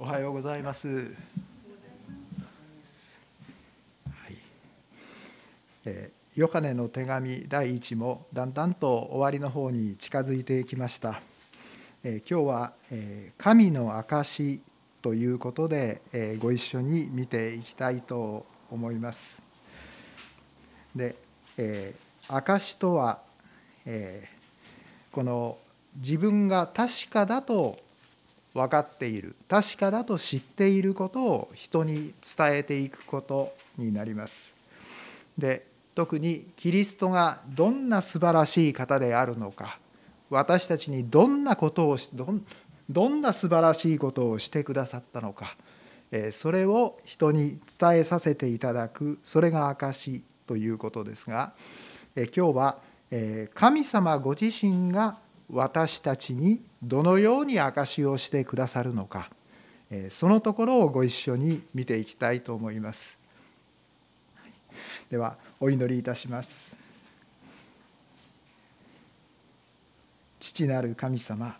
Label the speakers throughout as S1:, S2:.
S1: おはようございます。はいえー、ヨハネの手紙第一もだんだんと終わりの方に近づいてきました。えー、今日は、えー、神の証ということで、えー、ご一緒に見ていきたいと思います。で、えー、証とは、えー、この自分が確かだと分かっている。確かだと知っていることを人に伝えていくことになります。で特にキリストがどんな素晴らしい方であるのか。私たちにどんなことをどんな素晴らしいことをしてくださったのか。それを人に伝えさせていただく。それが証ということですが今日は神様ご自身が私たちにどのように証しをしてくださるのか。そのところをご一緒に見ていきたいと思います。ではお祈りいたします。父なる神様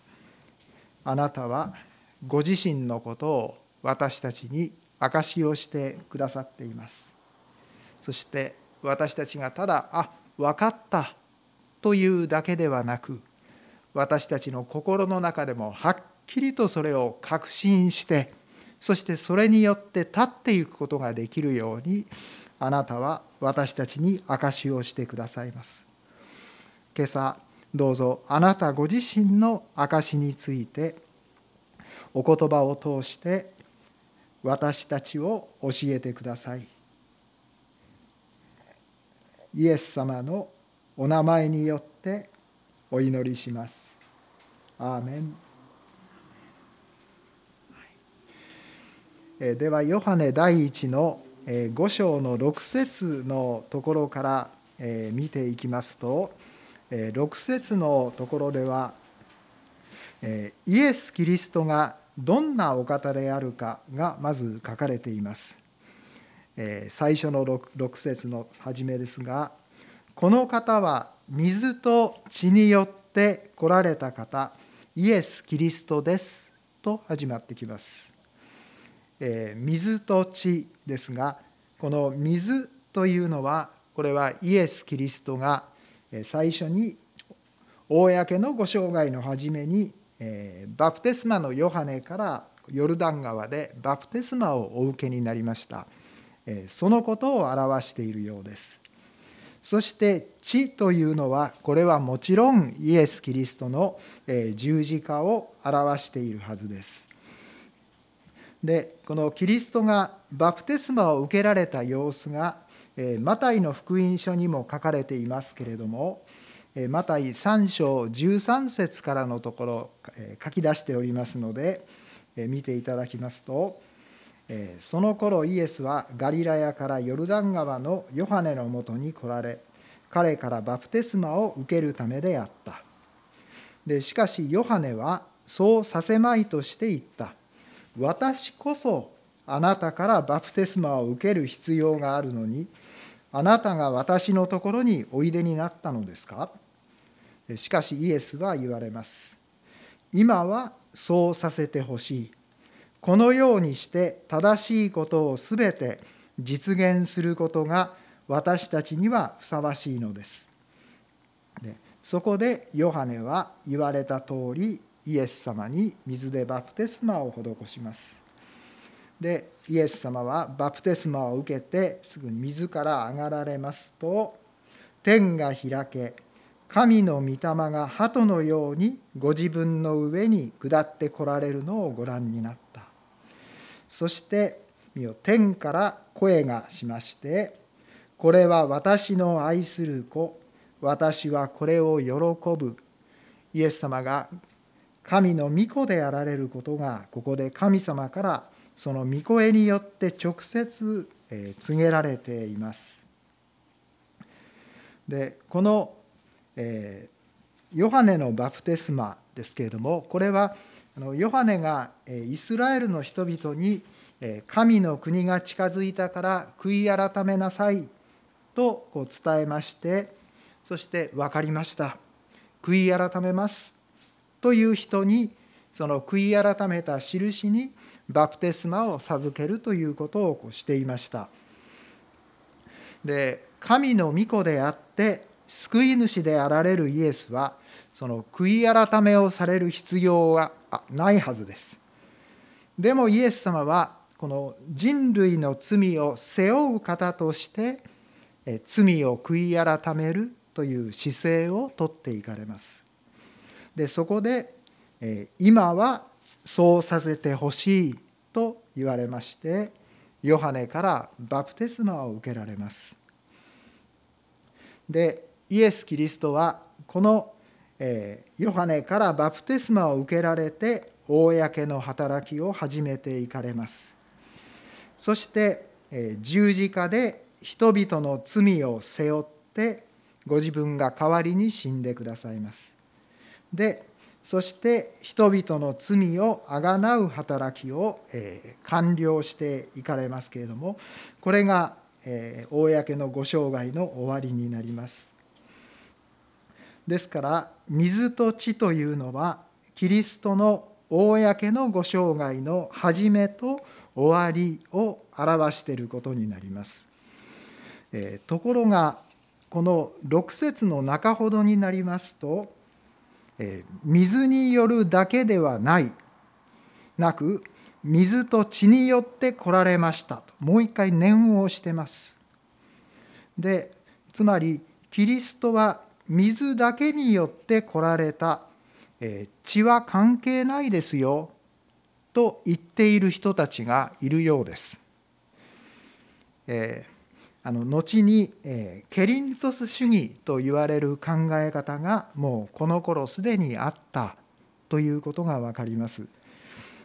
S1: あなたはご自身のことを私たちに証しをしてくださっています。そして私たちがただあ分かったというだけではなく私たちの心の中でもはっきりとそれを確信してそしてそれによって立っていくことができるようにあなたは私たちに証しをしてくださいます。今朝どうぞあなたご自身の証しについてお言葉を通して私たちを教えてください。イエス様のお名前によってお祈りします。アーメンではヨハネ第一の5章の6節のところから見ていきますと6節のところではイエス・キリストがどんなお方であるかがまず書かれています。最初の 6, 6節の初めですがこの方は水と血によって来られた方イエス・キリストですと始まってきます、えー、水と血ですがこの水というのはこれはイエス・キリストが最初に公のご生涯の初めにえバプテスマのヨハネからヨルダン川でバプテスマをお受けになりました。そのことを表しているようです。そして地というのはこれはもちろんイエス・キリストの十字架を表しているはずです。でこのキリストがバプテスマを受けられた様子がマタイの福音書にも書かれていますけれどもマタイ3章13節からのところ書き出しておりますので見ていただきますとその頃イエスはガリラヤからヨルダン川のヨハネのもとに来られ彼からバプテスマを受けるためであった。でしかしヨハネはそうさせまいとして言った。私こそあなたからバプテスマを受ける必要があるのにあなたが私のところにおいでになったのですか？しかしイエスは言われます。今はそうさせてほしい。このようにして正しいことをすべて実現することが私たちにはふさわしいのです。でそこでヨハネは言われた通りイエス様に水でバプテスマを施します。でイエス様はバプテスマを受けてすぐ水から上がられますと天が開け神の御霊が鳩のようにご自分の上に下ってこられるのをご覧になった。そして見よ天から声がしましてこれは私の愛する子私はこれを喜ぶイエス様が神の御子であられることがここで神様からその御声によって直接告げられています。でこの、えー、ヨハネのバプテスマですけれどもこれはヨハネがイスラエルの人々に神の国が近づいたから悔い改めなさいとこう伝えましてそして分かりました。悔い改めます。という人にその悔い改めた印にバプテスマを授けるということをこうしていました。で神の御子であって救い主であられるイエスはその悔い改めをされる必要はないはずです。でもイエス様はこの人類の罪を背負う方として罪を悔い改めるという姿勢をとっていかれます。でそこで今はそうさせてほしいと言われましてヨハネからバプテスマを受けられます。でイエス・キリストはこのヨハネからバプテスマを受けられて公の働きを始めていかれます。そして十字架で人々の罪を背負ってご自分が代わりに死んでくださいます。でそして人々の罪をあがなう働きを、完了していかれますけれどもこれが、公のご生涯の終わりになります。ですから水と地というのはキリストの公のご生涯の始めと終わりを表していることになります。えところがこの6節の中ほどになりますとえ水によるだけではないなく水と血によって来られましたともう一回念をしてます。でつまりキリストは水だけによって来られた血は関係ないですよと言っている人たちがいるようです。えーあの後に、えケリントス主義と言われる考え方がもうこの頃すでにあったということが分かります。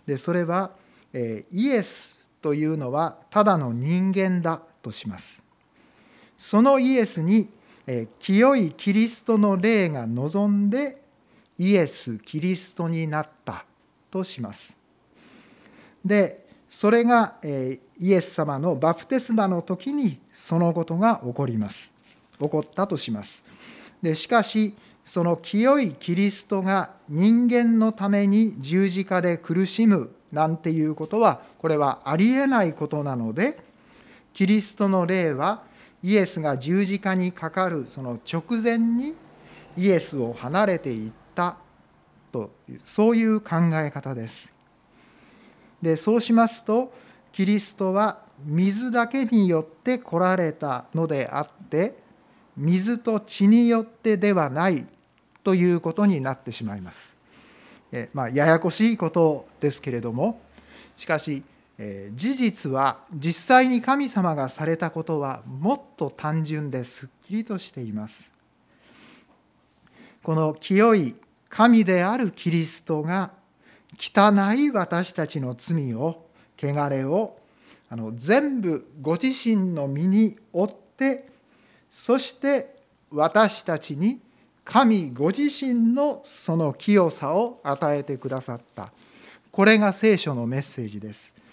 S1: でそれは、えイエスというのはただの人間だとします。そのイエスに、清いキリストの霊が望んでイエス・キリストになったとします。でそれがイエス様のバプテスマの時にそのことが起こります。起こったとします。でしかしその清いキリストが人間のために十字架で苦しむなんていうことはこれはありえないことなのでキリストの霊はイエスが十字架にかかるその直前にイエスを離れていったというそういう考え方です。でそうしますとキリストは水だけによって来られたのであって水と血によってではないということになってしまいます。えまあ、ややこしいことですけれどもしかし、事実は実際に神様がされたことはもっと単純ですっきりとしています。この清い神であるキリストが汚い私たちの罪を汚れをあの全部ご自身の身に負ってそして私たちに神ご自身のその清さを与えてくださったこれが聖書のメッセージです。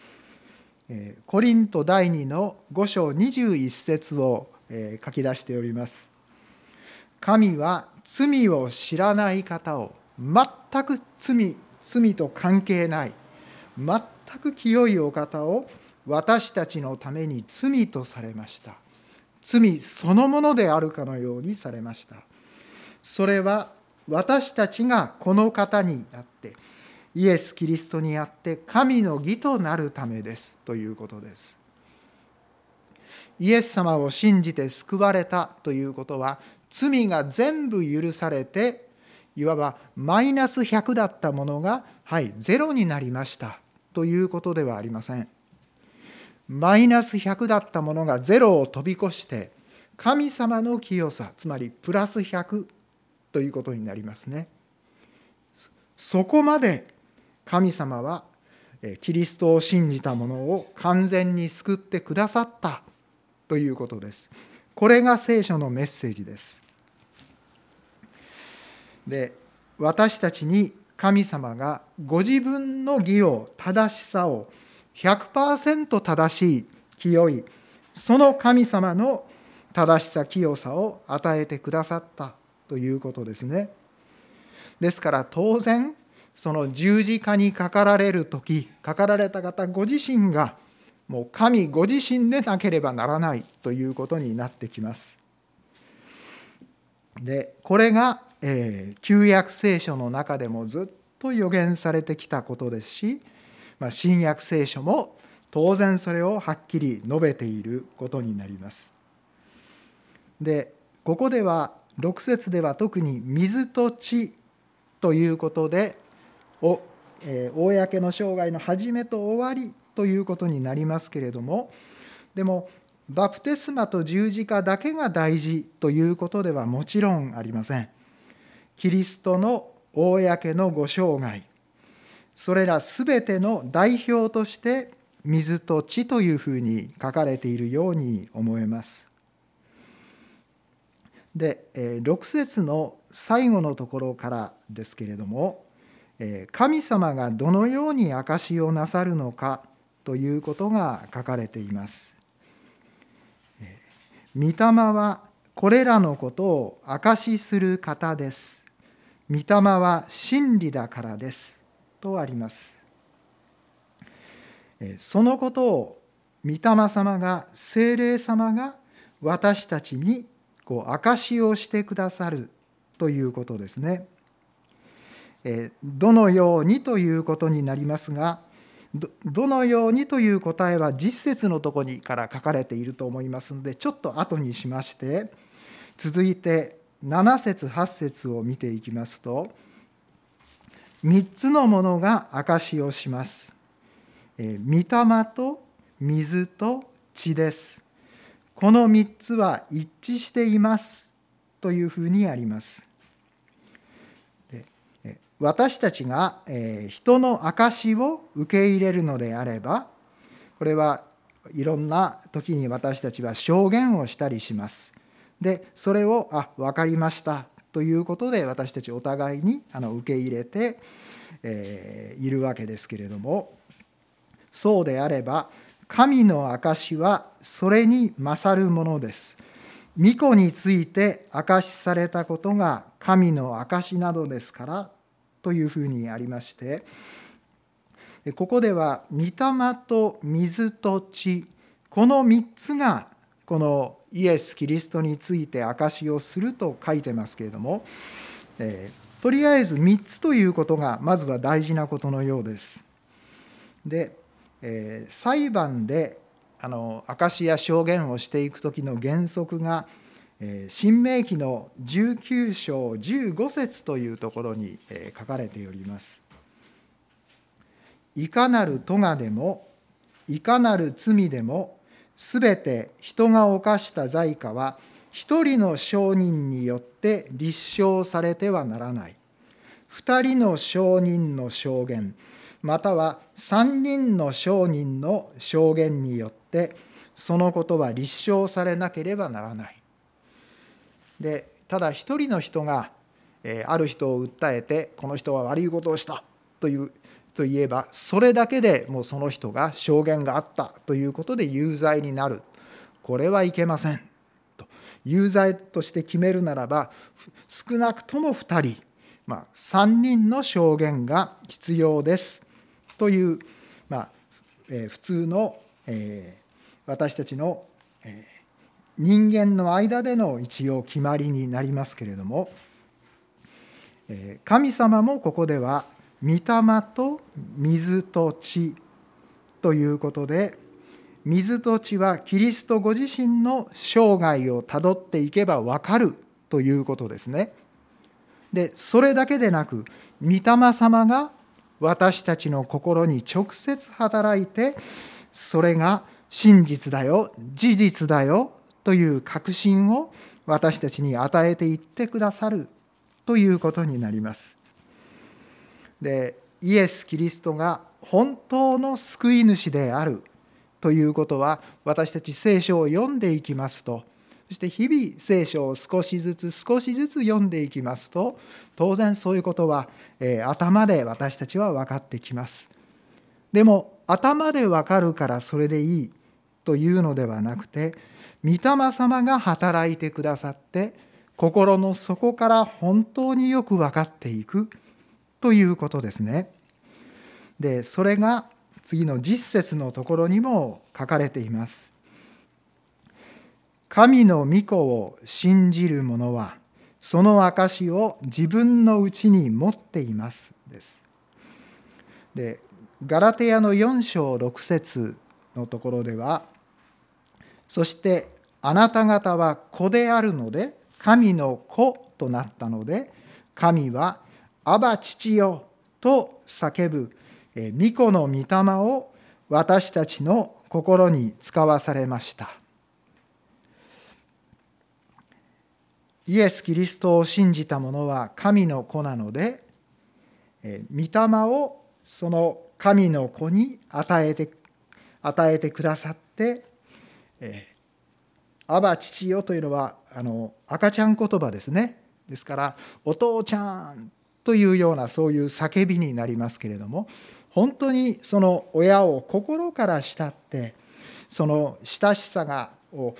S1: コリント第2の5章21節を書き出しております。神は罪を知らない方を全く罪罪と関係ない全く清いお方を私たちのために罪とされました罪そのものであるかのようにされましたそれは私たちがこの方にあってイエス・キリストにあって神の義となるためです。ということです。イエス様を信じて救われたということは罪が全部許されていわばマイナス100だったものがはいゼロになりましたということではありません。マイナス100だったものがゼロを飛び越して神様の清さつまりプラス100ということになりますね。そこまで神様はキリストを信じた者を完全に救ってくださったということですこれが聖書のメッセージですで私たちに神様がご自分の義を正しさを100%正しい清いその神様の正しさ清さを与えてくださったということですね。ですから当然その十字架にかかられる時かかられた方ご自身がもう神ご自身でなければならないということになってきます。でこれが、えー、旧約聖書の中でもずっと予言されてきたことですし、まあ、新約聖書も当然それをはっきり述べていることになります。でここでは6節では特に水と地ということでお、えー、公の生涯の始めと終わりということになりますけれどもでもバプテスマと十字架だけが大事ということではもちろんありません。キリストの公のご生涯それらすべての代表として水と地というふうに書かれているように思えます。で6節の最後のところからですけれども神様がどのように証しをなさるのかということが書かれています。御霊はこれらのことを証しする方です。御霊は真理だからです。とあります。そのことを御霊様が精霊様が私たちにこう証しをしてくださるということですね。どのようにということになりますがどのようにという答えは実節のとこにから書かれていると思いますのでちょっと後にしまして続いて7節8節を見ていきますと3つのものが証しをします。御霊と水と血です。この3つは一致していますというふうにあります。私たちが人の証を受け入れるのであればこれはいろんな時に私たちは証言をしたりします。でそれを「あ分かりました」ということで私たちお互いにあの受け入れて、えいるわけですけれどもそうであれば神の証はそれに勝るものです。御子について証しされたことが神の証などですからというふうにありましてここでは御霊と水と血この3つがこのイエス・キリストについて証しをすると書いてますけれども、えー、とりあえず3つということがまずは大事なことのようです。でえー、裁判であの証しや証言をしていく時の原則が「新明記の19章15節というところに書かれております。いかなる咎でもいかなる罪でもすべて人が犯した罪過は一人の証人によって立証されてはならない。二人の証人の証言または三人の証人の証言によってそのことは立証されなければならない。でただ一人の人が、えある人を訴えてこの人は悪いことをしたというといえばそれだけでもうその人が証言があったということで有罪になる。これはいけません。と。有罪として決めるならば少なくとも2人、まあ、3人の証言が必要です。という、まあえー、普通の、えー、私たちの、え、人間の間での一応決まりになりますけれども神様もここでは御霊と水と血ということで水と血はキリストご自身の生涯をたどっていけば分かるということですね。でそれだけでなく御霊様が私たちの心に直接働いてそれが真実だよ事実だよという確信を私たちに与えていってくださるということになります。でイエス・キリストが本当の救い主であるということは私たち聖書を読んでいきますとそして日々聖書を少しずつ少しずつ読んでいきますと当然そういうことは、え、頭で私たちは分かってきます。でも頭で分かるからそれでいいというのではなくて御霊様が働いてくださって心の底から本当によく分かっていくということですね。でそれが次の実節のところにも書かれています。神の御子を信じる者はその証を自分のうちに持っていますです。でガラテヤの4章6節のところではそしてあなた方は子であるので神の子となったので神は「アバ父よ」と叫ぶ御子の御霊を私たちの心に使わされました。イエス・キリストを信じた者は神の子なので御霊をその神の子に与えて与えてくださって「アバ父よ」というのはあの赤ちゃん言葉ですね。ですから「お父ちゃん」というようなそういう叫びになりますけれども本当にその親を心から慕ってその親しさがを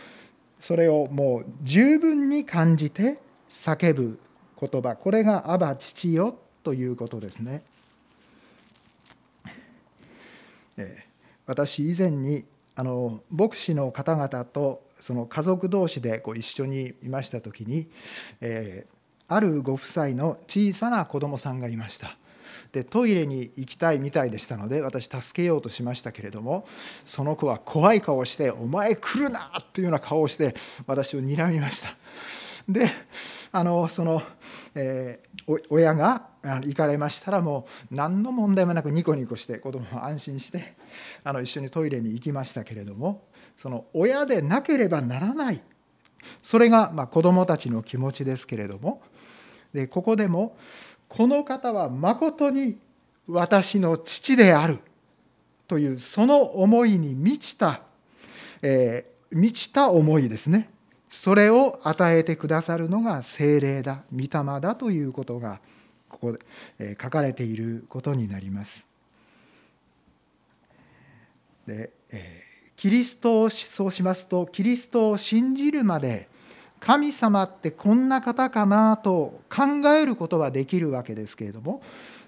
S1: それをもう十分に感じて叫ぶ言葉。これが「アバ父よ」ということですね。私以前にあの牧師の方々とその家族同士でこう一緒にいました時に、えー、あるご夫妻の小さな子供さんがいました。でトイレに行きたいみたいでしたので私助けようとしましたけれどもその子は怖い顔をして「お前来るな!」というような顔をして私を睨みました。であのその、えー、親が行かれましたらもう何の問題もなくニコニコして子供は安心してあの一緒にトイレに行きましたけれどもその親でなければならない。それがまあ子供たちの気持ちですけれどもでここでもこの方はまことに私の父であるというその思いに満ちた、えー、満ちた思いですね。それを与えてくださるのが精霊だ御霊だということがここで書かれていることになります。でキリストをそうしますとキリストを信じるまで神様ってこんな方かなと考えることはできるわけですけれども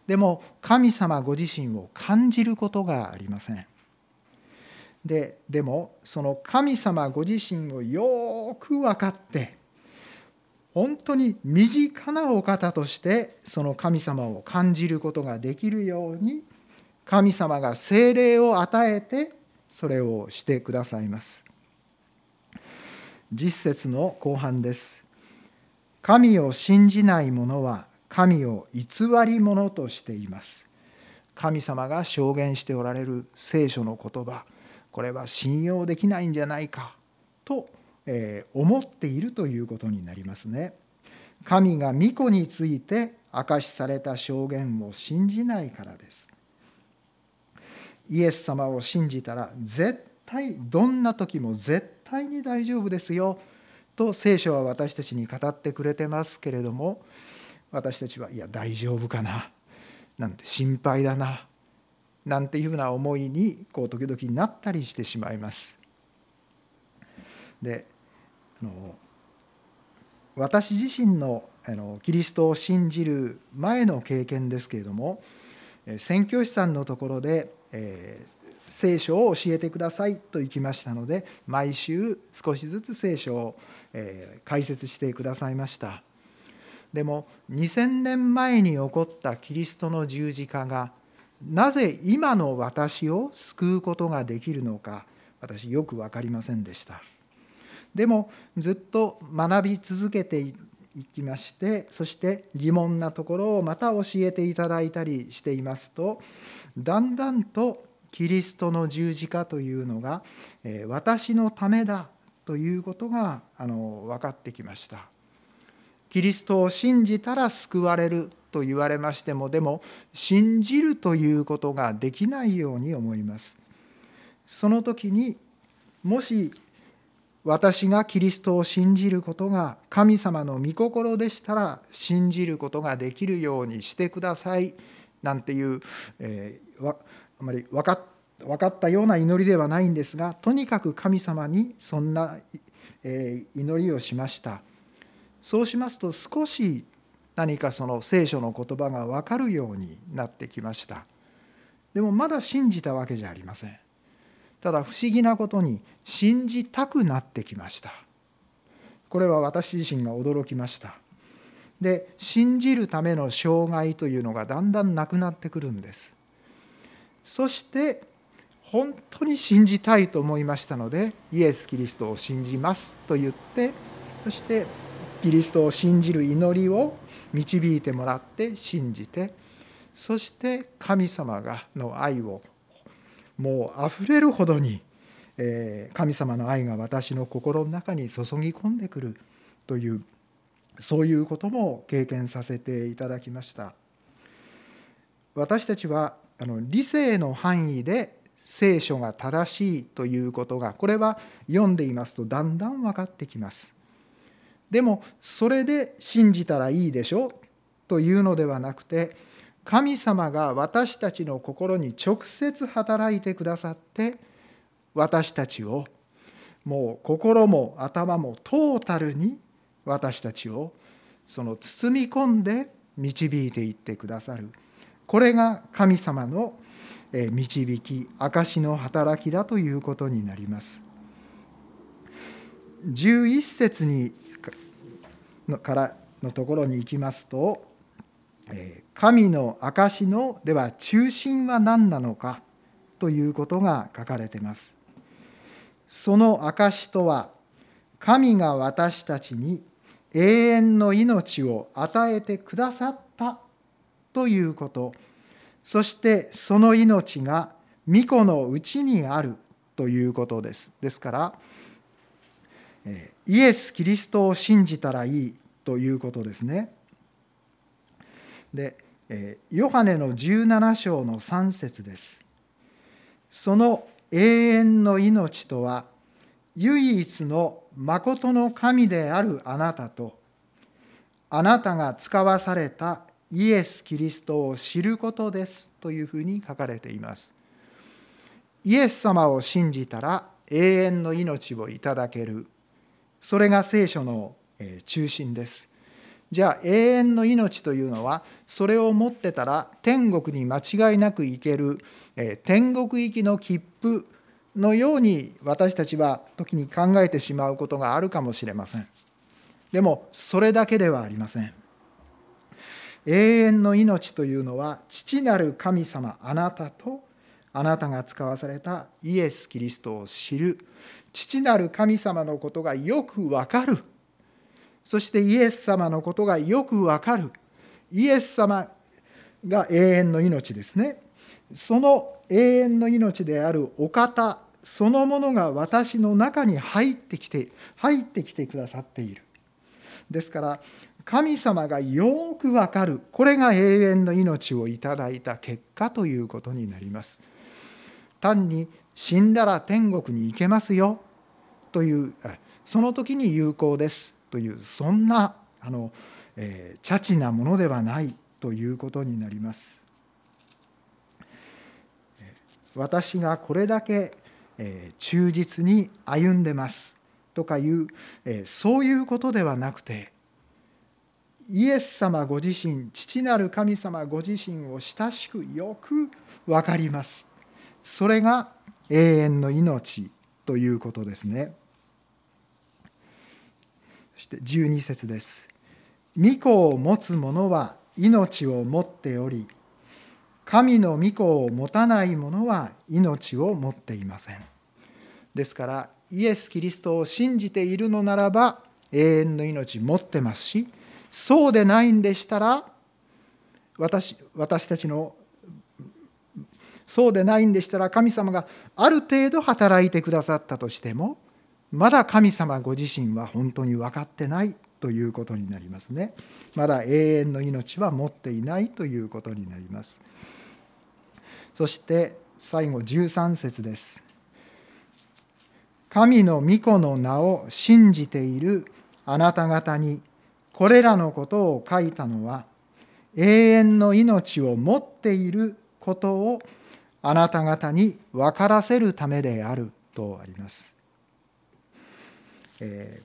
S1: でも神様ご自身を感じることがありません。ででもその神様ご自身をよく分かって本当に身近なお方としてその神様を感じることができるように神様が精霊を与えてそれをしてくださいます。実節の後半です。神を信じない者は神を偽り者としています。神様が証言しておられる聖書の言葉、これは信用できないんじゃないかと思っているということになりますね。神が御子について明かしされた証言を信じないからです。イエス様を信じたら絶対どんな時も絶対に大丈夫ですよと聖書は私たちに語ってくれてますけれども私たちはいや大丈夫かななんて心配だななんていうふうな思いにこう時々なったりしてしまいます。であの私自身のあのキリストを信じる前の経験ですけれども宣教師さんのところで、えー、聖書を教えてくださいと行きましたので毎週少しずつ聖書を、えー、解説してくださいましたでも2000年前に起こったキリストの十字架がなぜ今の私を救うことができるのか私よく分かりませんでした。でもずっと学び続けていきましてそして疑問なところをまた教えていただいたりしていますとだんだんとキリストの十字架というのが私のためだということがあの分かってきました。キリストを信じたら救われると言われましてもでも信じるということができないように思います。その時にもし私がキリストを信じることが神様の御心でしたら信じることができるようにしてくださいなんていう、えー、あまり分かったような祈りではないんですがとにかく神様にそんな、えー、祈りをしました。そうしますと少し何かその聖書の言葉が分かるようになってきました。でもまだ信じたわけじゃありません。ただ不思議なことに信じたくなってきました。これは私自身が驚きました。で信じるための障害というのがだんだんなくなってくるんです。そして本当に信じたいと思いましたのでイエス・キリストを信じますと言ってそしてキリストを信じる祈りを導いてもらって信じてそして神様がの愛をもうあふれるほどに神様の愛が私の心の中に注ぎ込んでくるというそういうことも経験させていただきました。私たちはあの理性の範囲で聖書が正しいということがこれは読んでいますとだんだん分かってきます。でもそれで信じたらいいでしょ？というのではなくて神様が私たちの心に直接働いてくださって私たちをもう心も頭もトータルに私たちをその包み込んで導いていってくださる。これが神様の導き証の働きだということになります。11節にのからのところに行きますと神の証のでは中心は何なのかということが書かれています。その証とは神が私たちに永遠の命を与えてくださったということ。そしてその命が御子のうちにあるということです。ですからイエス・キリストを信じたらいいということですねでヨハネの17章の3節ですその永遠の命とは唯一の誠の神であるあなたとあなたが使わされたイエス・キリストを知ることですというふうに書かれています。イエス様を信じたら永遠の命をいただける。それが聖書の中心です。じゃあ永遠の命というのはそれを持ってたら天国に間違いなく行ける天国行きの切符のように私たちは時に考えてしまうことがあるかもしれません。でもそれだけではありません。永遠の命というのは父なる神様あなたとあなたが使わされたイエス・キリストを知る父なる神様のことがよくわかる。そしてイエス様のことがよくわかる。イエス様が永遠の命ですね。その永遠の命であるお方そのものが私の中に入ってきて入ってきてくださっている。ですから神様がよくわかる。これが永遠の命をいただいた結果ということになります。単に死んだら天国に行けますよ。というその時に有効です。というそんなあの、えー、チャチなものではない。ということになります。私がこれだけ忠実に歩んでます。とかいうそういうことではなくてイエス様ご自身父なる神様ご自身を親しくよく分かります。それが永遠の命ということですね。そして12節です。御子を持つ者は命を持っており神の御子を持たない者は命を持っていません。ですからイエス・キリストを信じているのならば永遠の命持ってますしそうでないんでしたら私私たちのそうでないんでしたら神様がある程度働いてくださったとしてもまだ神様ご自身は本当に分かってないということになりますね。まだ永遠の命は持っていないということになります。そして最後13節です。神の御子の名を信じているあなた方にこれらのことを書いたのは永遠の命を持っていることをあなた方に分からせるためであるとあります。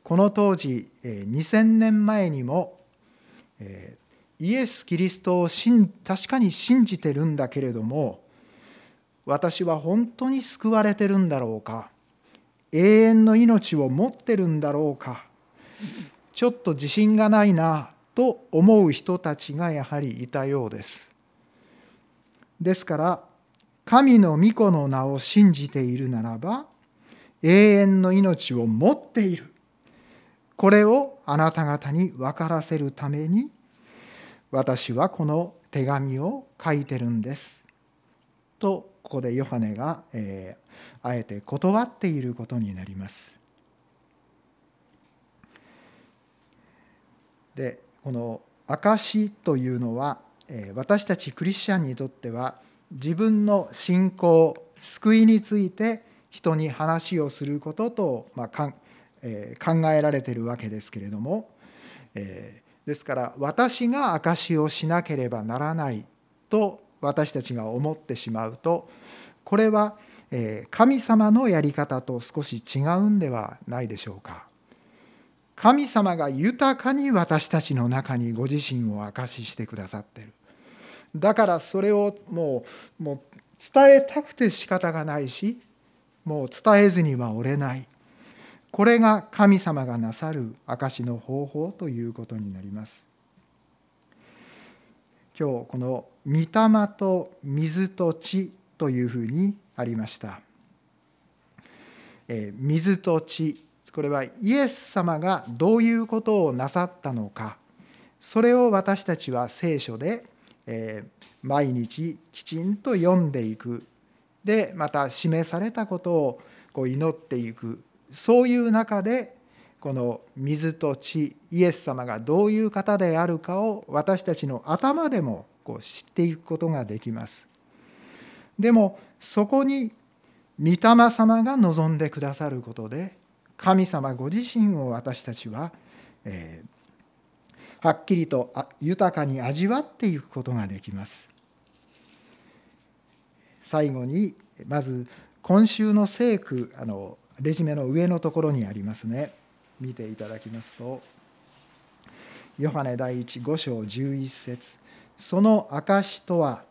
S1: この当時2000年前にもイエス・キリストを確かに信じてるんだけれども私は本当に救われてるんだろうか永遠の命を持ってるんだろうかちょっと自信がないなと思う人たちがやはりいたようです。ですから神の御子の名を信じているならば永遠の命を持っているこれをあなた方に分からせるために私はこの手紙を書いてるんですとここでヨハネが、えー、あえて断っていることになります。でこの証というのは、えー、私たちクリスチャンにとっては自分の信仰救いについて人に話をすることと、まあかんえー、考えられているわけですけれども、えー、ですから私が証しをしなければならないと私たちが思ってしまうとこれはえ神様のやり方と少し違うんではないでしょうか。神様が豊かに私たちの中にご自身を証ししてくださっている。だからそれをもうもう伝えたくて仕方がないしもう伝えずにはおれない。これが神様がなさる証の方法ということになります。今日この「御霊と水と地」というふうにありました。え水と地これはイエス様がどういうことをなさったのかそれを私たちは聖書で、え毎日きちんと読んでいくでまた示されたことをこう祈っていくそういう中でこの水と地イエス様がどういう方であるかを私たちの頭でもこう知っていくことができます。でもそこに御霊様が望んでくださることで神様ご自身を私たちは、えー、はっきりと豊かに味わっていくことができます。最後にまず今週の聖句あのレジュメの上のところにありますね。見ていただきますとヨハネ第一5章11節その証とは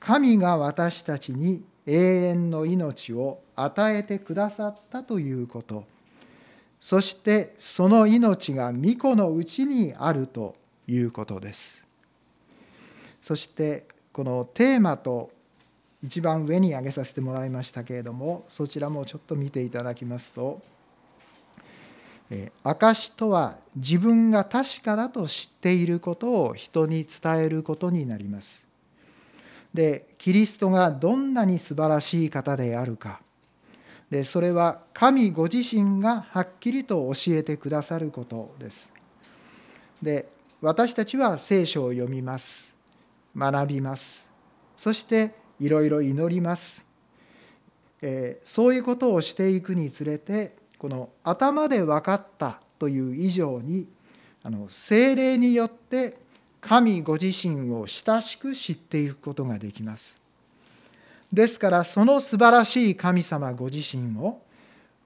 S1: 神が私たちに永遠の命を与えてくださったということそしてその命が御子のうちにあるということですそしてこのテーマと一番上に挙げさせてもらいましたけれどもそちらもちょっと見ていただきますと証とは自分が確かだと知っていることを人に伝えることになります。でキリストがどんなに素晴らしい方であるかでそれは神ご自身がはっきりと教えてくださることです。で私たちは聖書を読みます学びますそしていろいろ祈ります、えー、そういうことをしていくにつれてこの頭で分かったという以上にあの精霊によって神ご自身を親しく知っていくことができます。ですからその素晴らしい神様ご自身を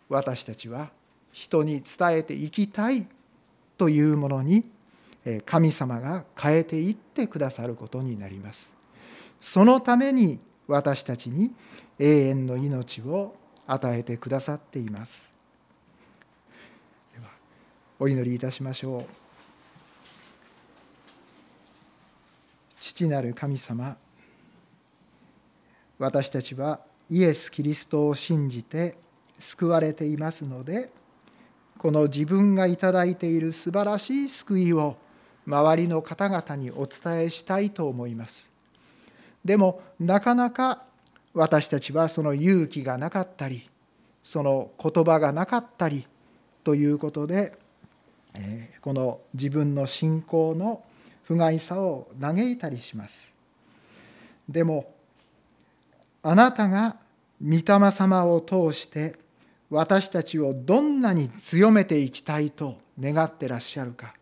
S1: 私たちは人に伝えていきたいというものに神様が変えていってくださることになります。そのために私たちに永遠の命を与えてくださっています。ではお祈りいたしましょう父なる神様私たちはイエス・キリストを信じて救われていますのでこの自分がいただいている素晴らしい救いを周りの方々にお伝えしたいと思います。でもなかなか私たちはその勇気がなかったりその言葉がなかったりということでこの自分の信仰の不甲斐さを嘆いたりします。でもあなたが御霊様を通して私たちをどんなに強めていきたいと願ってらっしゃるか。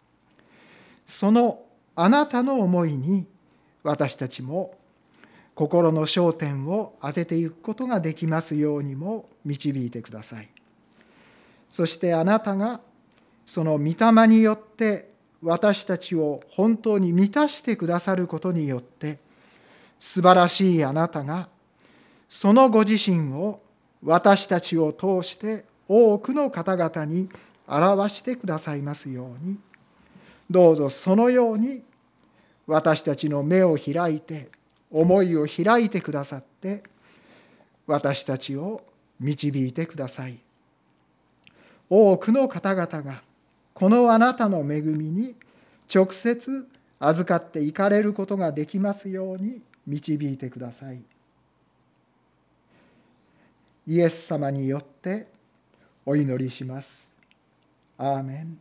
S1: そのあなたの思いに私たちも心の焦点を当てていくことができますようにも導いてください。そしてあなたがその御霊によって私たちを本当に満たしてくださることによって素晴らしいあなたがそのご自身を私たちを通して多くの方々に表してくださいますように。どうぞそのように私たちの目を開いて思いを開いてくださって私たちを導いてください。多くの方々がこのあなたの恵みに直接預かっていかれることができますように導いてください。イエス様によってお祈りします。アーメン